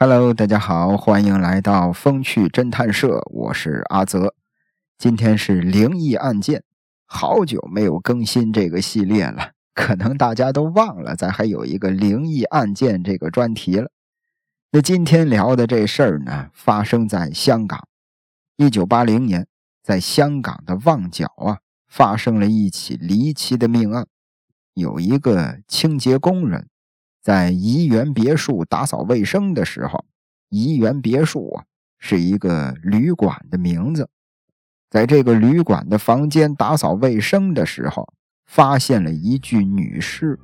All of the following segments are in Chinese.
Hello，大家好，欢迎来到风趣侦探社，我是阿泽。今天是灵异案件，好久没有更新这个系列了，可能大家都忘了咱还有一个灵异案件这个专题了。那今天聊的这事儿呢，发生在香港。一九八零年，在香港的旺角啊，发生了一起离奇的命案，有一个清洁工人。在怡园别墅打扫卫生的时候，怡园别墅啊是一个旅馆的名字。在这个旅馆的房间打扫卫生的时候，发现了一具女尸。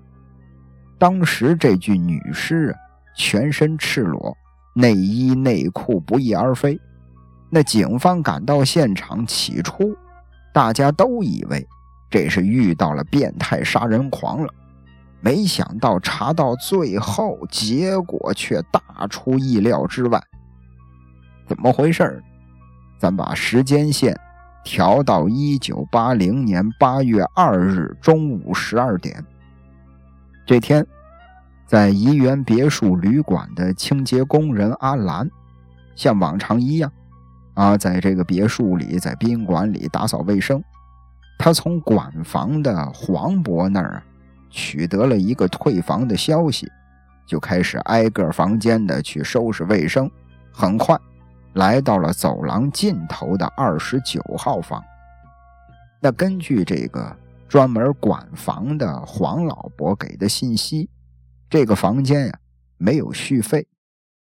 当时这具女尸啊，全身赤裸，内衣内裤不翼而飞。那警方赶到现场，起初大家都以为这是遇到了变态杀人狂了。没想到查到最后，结果却大出意料之外。怎么回事咱把时间线调到一九八零年八月二日中午十二点。这天，在怡园别墅旅馆的清洁工人阿兰，像往常一样，啊，在这个别墅里，在宾馆里打扫卫生。他从管房的黄伯那儿。取得了一个退房的消息，就开始挨个房间的去收拾卫生。很快，来到了走廊尽头的二十九号房。那根据这个专门管房的黄老伯给的信息，这个房间呀没有续费，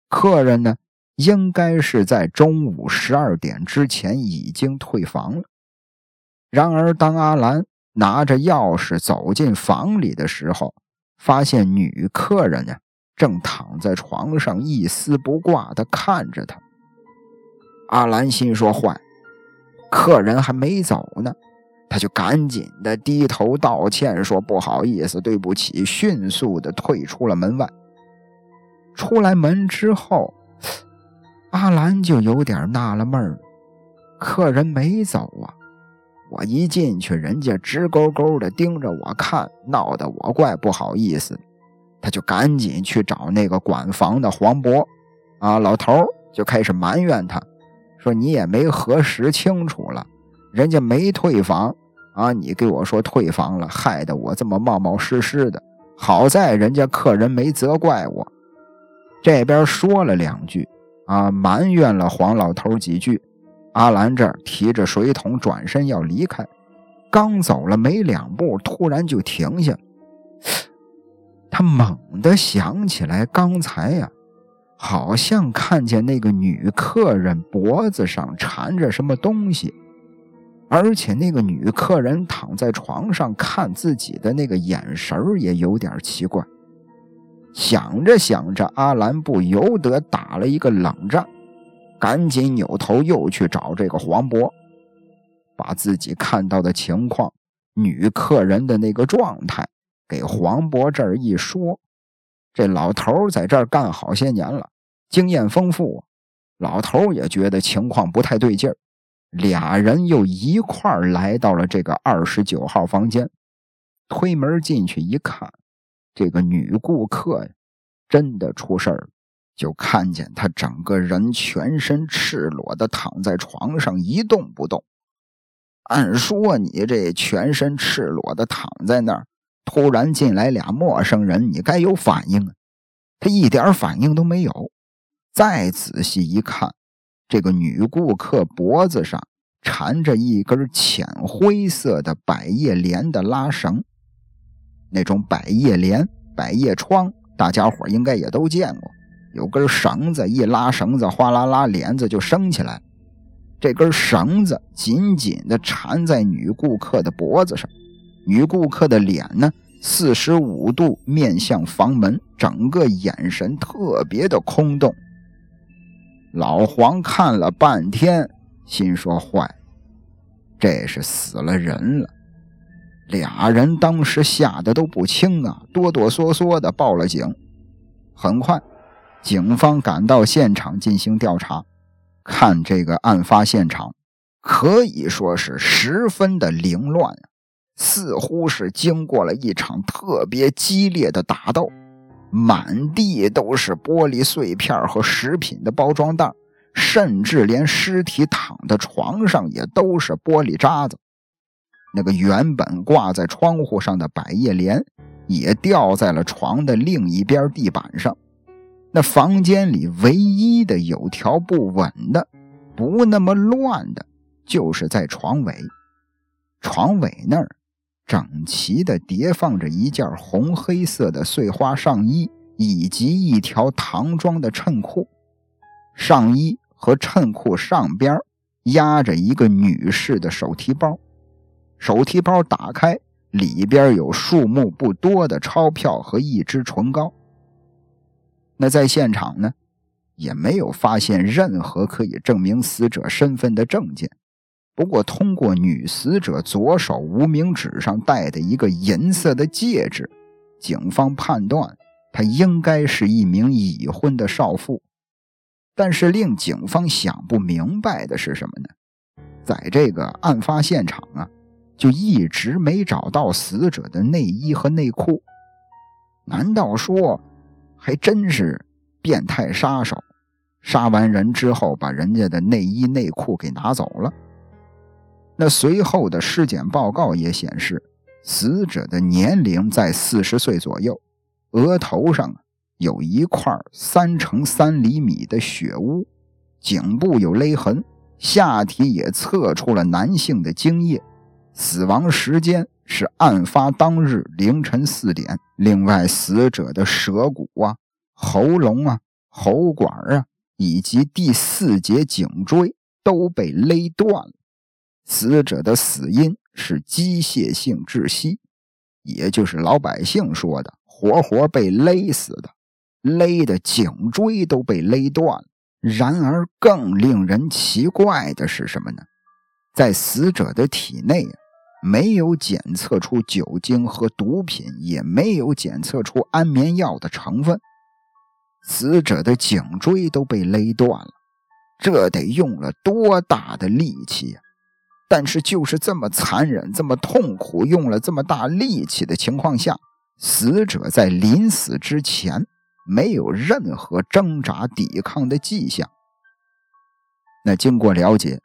客人呢应该是在中午十二点之前已经退房了。然而，当阿兰。拿着钥匙走进房里的时候，发现女客人呢正躺在床上一丝不挂的看着他。阿兰心说：“坏，客人还没走呢。”他就赶紧的低头道歉，说：“不好意思，对不起。”迅速的退出了门外。出来门之后，阿兰就有点纳了闷儿：客人没走啊。我一进去，人家直勾勾的盯着我看，闹得我怪不好意思。他就赶紧去找那个管房的黄渤，啊，老头就开始埋怨他，说你也没核实清楚了，人家没退房啊，你给我说退房了，害得我这么冒冒失失的。好在人家客人没责怪我，这边说了两句，啊，埋怨了黄老头几句。阿兰这儿提着水桶转身要离开，刚走了没两步，突然就停下。他猛地想起来，刚才呀，好像看见那个女客人脖子上缠着什么东西，而且那个女客人躺在床上看自己的那个眼神也有点奇怪。想着想着，阿兰不由得打了一个冷战。赶紧扭头又去找这个黄渤，把自己看到的情况、女客人的那个状态给黄渤这儿一说。这老头在这儿干好些年了，经验丰富，老头也觉得情况不太对劲儿。俩人又一块儿来到了这个二十九号房间，推门进去一看，这个女顾客呀，真的出事儿了。就看见他整个人全身赤裸的躺在床上一动不动。按说你这全身赤裸的躺在那儿，突然进来俩陌生人，你该有反应啊！他一点反应都没有。再仔细一看，这个女顾客脖子上缠着一根浅灰色的百叶帘的拉绳，那种百叶帘、百叶窗，大家伙应该也都见过。有根绳子，一拉绳子，哗啦啦，帘子就升起来。这根绳子紧紧地缠在女顾客的脖子上，女顾客的脸呢，四十五度面向房门，整个眼神特别的空洞。老黄看了半天，心说：“坏，这是死了人了。”俩人当时吓得都不轻啊，哆哆嗦嗦的报了警。很快。警方赶到现场进行调查，看这个案发现场，可以说是十分的凌乱，似乎是经过了一场特别激烈的打斗。满地都是玻璃碎片和食品的包装袋，甚至连尸体躺的床上也都是玻璃渣子。那个原本挂在窗户上的百叶帘也掉在了床的另一边地板上。那房间里唯一的有条不紊的、不那么乱的，就是在床尾。床尾那儿。整齐地叠放着一件红黑色的碎花上衣，以及一条唐装的衬裤。上衣和衬裤上边压着一个女士的手提包，手提包打开，里边有数目不多的钞票和一支唇膏。那在现场呢，也没有发现任何可以证明死者身份的证件。不过，通过女死者左手无名指上戴的一个银色的戒指，警方判断她应该是一名已婚的少妇。但是，令警方想不明白的是什么呢？在这个案发现场啊，就一直没找到死者的内衣和内裤。难道说，还真是变态杀手？杀完人之后，把人家的内衣内裤给拿走了？那随后的尸检报告也显示，死者的年龄在四十岁左右，额头上有一块三乘三厘米的血污，颈部有勒痕，下体也测出了男性的精液，死亡时间是案发当日凌晨四点。另外，死者的舌骨啊、喉咙啊、喉管啊以及第四节颈椎都被勒断了。死者的死因是机械性窒息，也就是老百姓说的活活被勒死的，勒的颈椎都被勒断了。然而，更令人奇怪的是什么呢？在死者的体内没有检测出酒精和毒品，也没有检测出安眠药的成分。死者的颈椎都被勒断了，这得用了多大的力气呀！但是就是这么残忍、这么痛苦、用了这么大力气的情况下，死者在临死之前没有任何挣扎抵抗的迹象。那经过了解，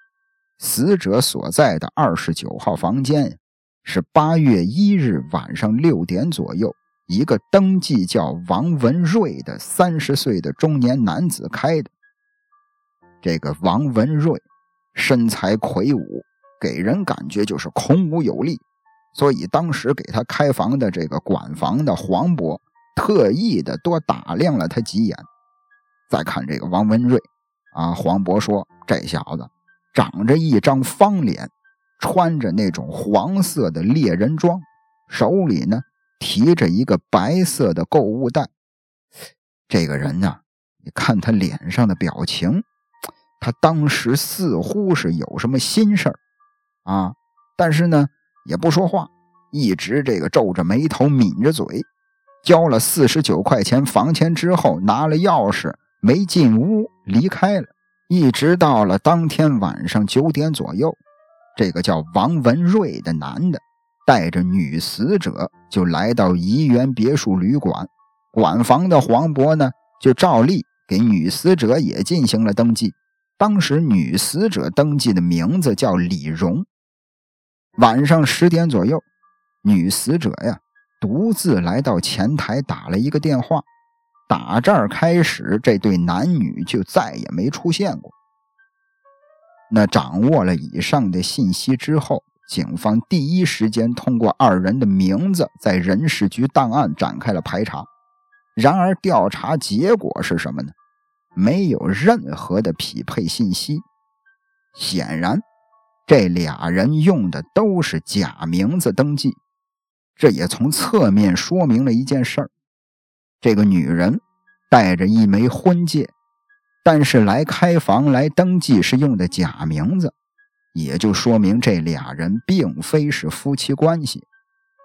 死者所在的二十九号房间是八月一日晚上六点左右，一个登记叫王文瑞的三十岁的中年男子开的。这个王文瑞身材魁梧。给人感觉就是孔武有力，所以当时给他开房的这个管房的黄伯特意的多打量了他几眼。再看这个王文瑞，啊，黄伯说这小子长着一张方脸，穿着那种黄色的猎人装，手里呢提着一个白色的购物袋。这个人呢，你看他脸上的表情，他当时似乎是有什么心事儿。啊，但是呢，也不说话，一直这个皱着眉头，抿着嘴。交了四十九块钱房钱之后，拿了钥匙，没进屋，离开了。一直到了当天晚上九点左右，这个叫王文瑞的男的带着女死者就来到怡园别墅旅馆，管房的黄渤呢，就照例给女死者也进行了登记。当时女死者登记的名字叫李荣。晚上十点左右，女死者呀独自来到前台打了一个电话。打这儿开始，这对男女就再也没出现过。那掌握了以上的信息之后，警方第一时间通过二人的名字在人事局档案展开了排查。然而，调查结果是什么呢？没有任何的匹配信息。显然。这俩人用的都是假名字登记，这也从侧面说明了一件事儿：这个女人带着一枚婚戒，但是来开房来登记是用的假名字，也就说明这俩人并非是夫妻关系。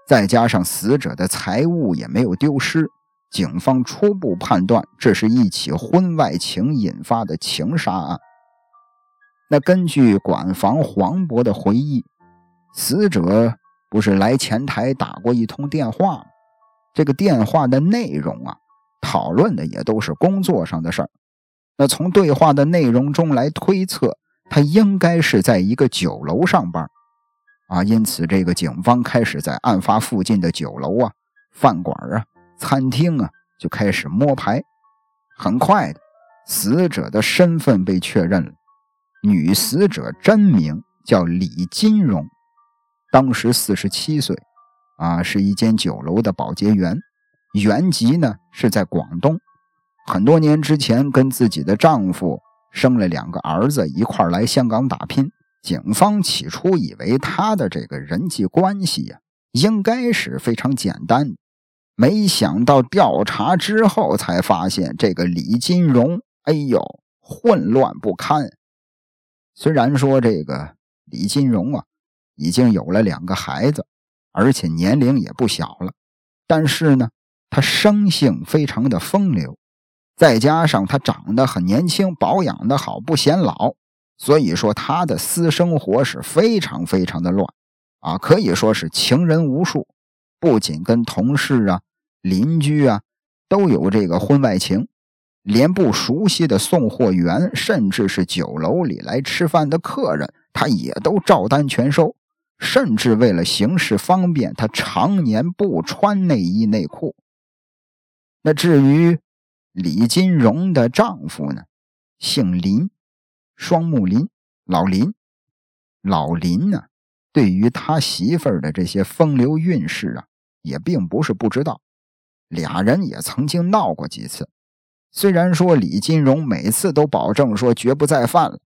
再加上死者的财物也没有丢失，警方初步判断这是一起婚外情引发的情杀案。那根据管房黄渤的回忆，死者不是来前台打过一通电话吗？这个电话的内容啊，讨论的也都是工作上的事儿。那从对话的内容中来推测，他应该是在一个酒楼上班，啊，因此这个警方开始在案发附近的酒楼啊、饭馆啊、餐厅啊就开始摸排。很快的，死者的身份被确认了，女死者真名叫李金荣，当时四十七岁，啊，是一间酒楼的保洁员，原籍呢是在广东。很多年之前，跟自己的丈夫生了两个儿子，一块来香港打拼。警方起初以为他的这个人际关系呀，应该是非常简单，没想到调查之后才发现，这个李金荣，哎呦，混乱不堪。虽然说这个李金荣啊，已经有了两个孩子，而且年龄也不小了，但是呢，他生性非常的风流。再加上他长得很年轻，保养的好，不显老，所以说他的私生活是非常非常的乱，啊，可以说是情人无数，不仅跟同事啊、邻居啊都有这个婚外情，连不熟悉的送货员，甚至是酒楼里来吃饭的客人，他也都照单全收，甚至为了行事方便，他常年不穿内衣内裤。那至于，李金荣的丈夫呢，姓林，双木林，老林。老林呢，对于他媳妇儿的这些风流韵事啊，也并不是不知道。俩人也曾经闹过几次。虽然说李金荣每次都保证说绝不再犯了，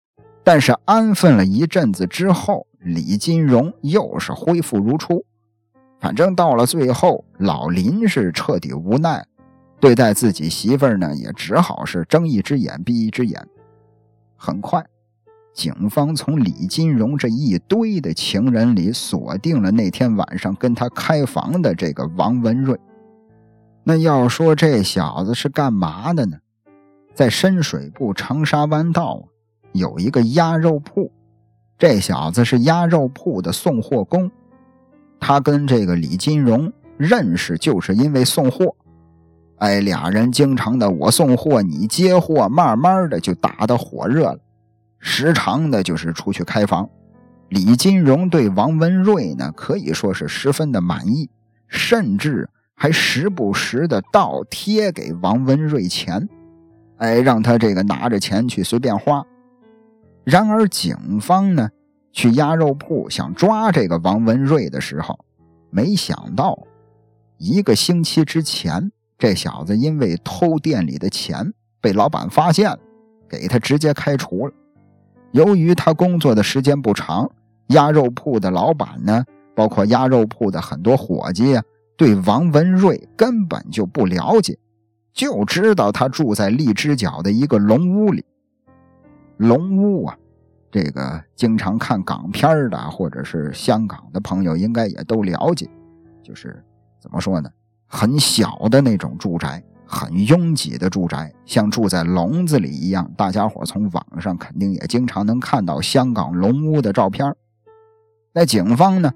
但是安分了一阵子之后，李金荣又是恢复如初。反正到了最后，老林是彻底无奈。对待自己媳妇儿呢，也只好是睁一只眼闭一只眼。很快，警方从李金荣这一堆的情人里锁定了那天晚上跟他开房的这个王文瑞。那要说这小子是干嘛的呢？在深水埗长沙湾道有一个鸭肉铺，这小子是鸭肉铺的送货工。他跟这个李金荣认识，就是因为送货。哎，俩人经常的我送货你接货，慢慢的就打得火热了。时常的就是出去开房。李金荣对王文瑞呢，可以说是十分的满意，甚至还时不时的倒贴给王文瑞钱，哎，让他这个拿着钱去随便花。然而，警方呢去鸭肉铺想抓这个王文瑞的时候，没想到一个星期之前。这小子因为偷店里的钱被老板发现了，给他直接开除了。由于他工作的时间不长，鸭肉铺的老板呢，包括鸭肉铺的很多伙计啊，对王文瑞根本就不了解，就知道他住在荔枝角的一个龙屋里。龙屋啊，这个经常看港片的或者是香港的朋友应该也都了解，就是怎么说呢？很小的那种住宅，很拥挤的住宅，像住在笼子里一样。大家伙从网上肯定也经常能看到香港龙屋的照片。那警方呢，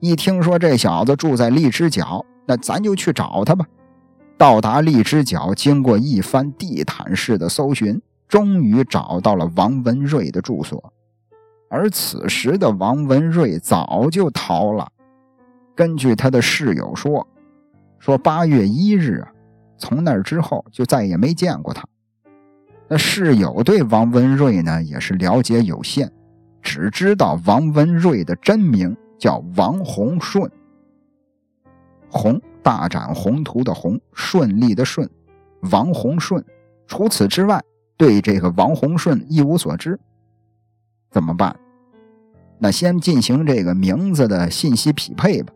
一听说这小子住在荔枝角，那咱就去找他吧。到达荔枝角，经过一番地毯式的搜寻，终于找到了王文瑞的住所。而此时的王文瑞早就逃了。根据他的室友说。说八月一日啊，从那之后就再也没见过他。那室友对王文瑞呢也是了解有限，只知道王文瑞的真名叫王洪顺，宏大展宏图的宏，顺利的顺，王洪顺。除此之外，对这个王洪顺一无所知。怎么办？那先进行这个名字的信息匹配吧。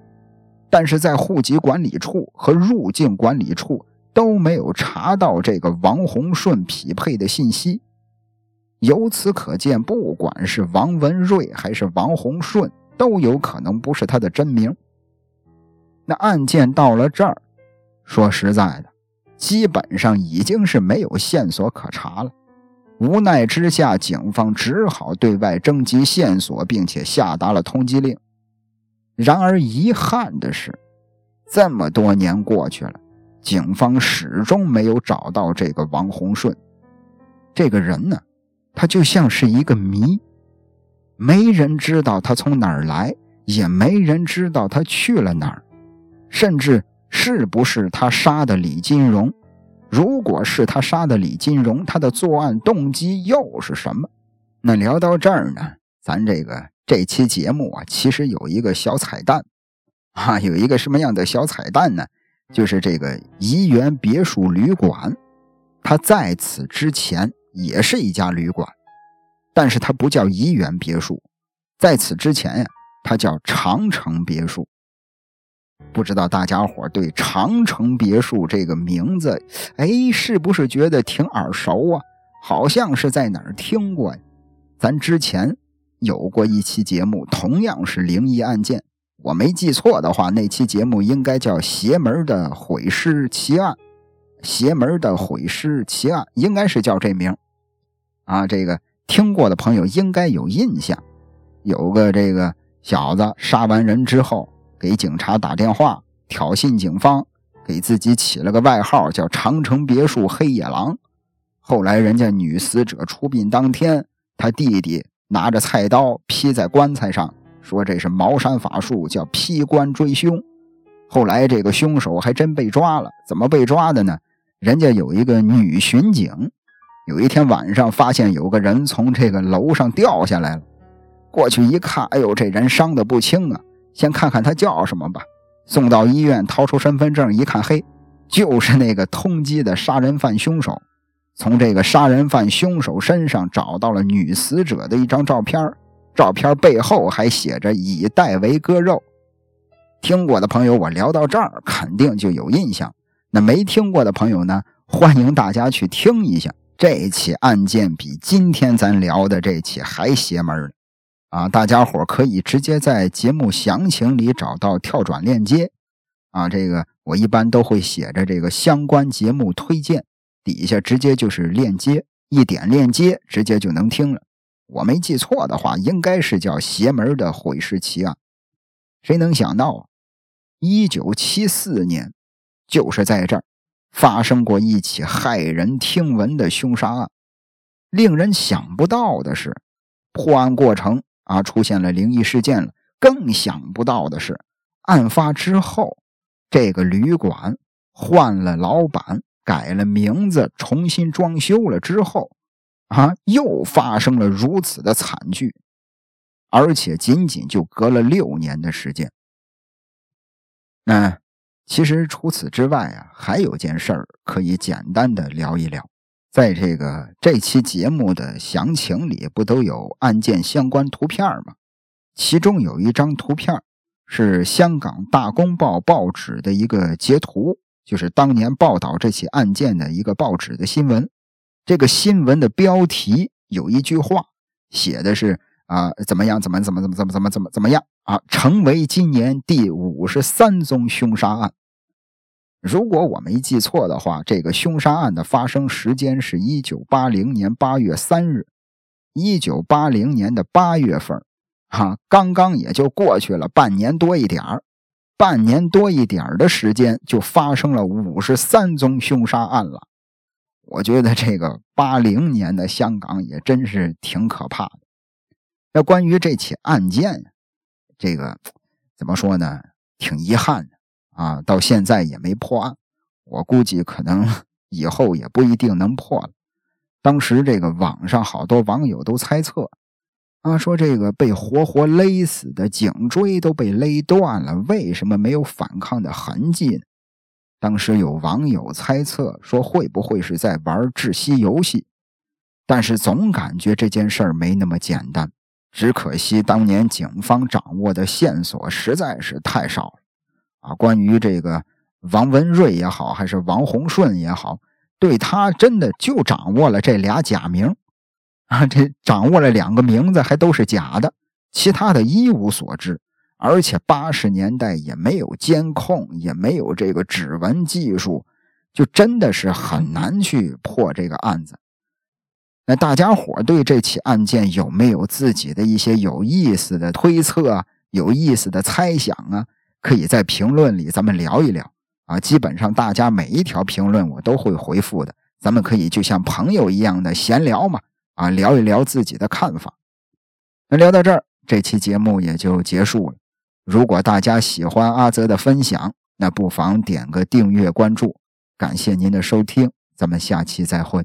但是在户籍管理处和入境管理处都没有查到这个王洪顺匹配的信息，由此可见，不管是王文瑞还是王洪顺，都有可能不是他的真名。那案件到了这儿，说实在的，基本上已经是没有线索可查了。无奈之下，警方只好对外征集线索，并且下达了通缉令。然而遗憾的是，这么多年过去了，警方始终没有找到这个王洪顺。这个人呢，他就像是一个谜，没人知道他从哪儿来，也没人知道他去了哪儿，甚至是不是他杀的李金荣。如果是他杀的李金荣，他的作案动机又是什么？那聊到这儿呢，咱这个这期节目啊，其实有一个小彩蛋，啊，有一个什么样的小彩蛋呢？就是这个怡园别墅旅馆，它在此之前也是一家旅馆，但是它不叫怡园别墅，在此之前呀，它叫长城别墅。不知道大家伙对长城别墅这个名字，哎，是不是觉得挺耳熟啊？好像是在哪儿听过呀？咱之前有过一期节目，同样是灵异案件，我没记错的话，那期节目应该叫《邪门的毁尸奇案》。邪门的毁尸奇案应该是叫这名啊。这个听过的朋友应该有印象，有个这个小子杀完人之后。给警察打电话挑衅警方，给自己起了个外号叫“长城别墅黑野狼”。后来人家女死者出殡当天，他弟弟拿着菜刀劈在棺材上，说这是茅山法术，叫劈棺追凶。后来这个凶手还真被抓了，怎么被抓的呢？人家有一个女巡警，有一天晚上发现有个人从这个楼上掉下来了，过去一看，哎呦，这人伤得不轻啊。先看看他叫什么吧。送到医院，掏出身份证一看，嘿，就是那个通缉的杀人犯凶手。从这个杀人犯凶手身上找到了女死者的一张照片，照片背后还写着“以代为割肉”。听过的朋友，我聊到这儿肯定就有印象。那没听过的朋友呢，欢迎大家去听一下。这起案件比今天咱聊的这起还邪门呢。啊，大家伙可以直接在节目详情里找到跳转链接，啊，这个我一般都会写着这个相关节目推荐，底下直接就是链接，一点链接直接就能听了。我没记错的话，应该是叫《邪门的毁尸奇案》。谁能想到啊，一九七四年，就是在这儿发生过一起骇人听闻的凶杀案。令人想不到的是，破案过程。啊，出现了灵异事件了。更想不到的是，案发之后，这个旅馆换了老板，改了名字，重新装修了之后，啊，又发生了如此的惨剧，而且仅仅就隔了六年的时间。那其实除此之外啊，还有件事儿可以简单的聊一聊。在这个这期节目的详情里，不都有案件相关图片吗？其中有一张图片是香港《大公报》报纸的一个截图，就是当年报道这起案件的一个报纸的新闻。这个新闻的标题有一句话，写的是啊，怎么样？怎么怎么怎么怎么怎么怎么怎么样啊？成为今年第五十三宗凶杀案。如果我没记错的话，这个凶杀案的发生时间是一九八零年八月三日。一九八零年的八月份，哈，刚刚也就过去了半年多一点，半年多一点的时间就发生了五十三宗凶杀案了。我觉得这个八零年的香港也真是挺可怕的。那关于这起案件，这个怎么说呢？挺遗憾的。啊，到现在也没破案，我估计可能以后也不一定能破了。当时这个网上好多网友都猜测，啊，说这个被活活勒死的颈椎都被勒断了，为什么没有反抗的痕迹呢？当时有网友猜测说，会不会是在玩窒息游戏？但是总感觉这件事儿没那么简单。只可惜当年警方掌握的线索实在是太少了。啊，关于这个王文瑞也好，还是王洪顺也好，对他真的就掌握了这俩假名啊，这掌握了两个名字还都是假的，其他的一无所知。而且八十年代也没有监控，也没有这个指纹技术，就真的是很难去破这个案子。那大家伙对这起案件有没有自己的一些有意思的推测、有意思的猜想啊？可以在评论里咱们聊一聊，啊，基本上大家每一条评论我都会回复的，咱们可以就像朋友一样的闲聊嘛，啊，聊一聊自己的看法。那聊到这儿，这期节目也就结束了。如果大家喜欢阿泽的分享，那不妨点个订阅关注。感谢您的收听，咱们下期再会。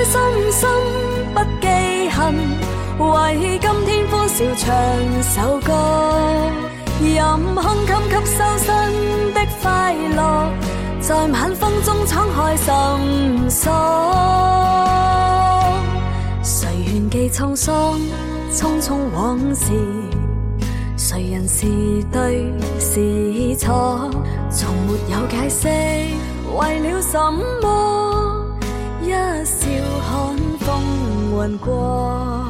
开心心不记恨。为今天欢笑唱首歌，任胸襟吸收新的快乐，在晚风中敞开心锁。谁愿记沧桑，匆匆往事？谁人是对是错？从没有解释，为了什么？一问过。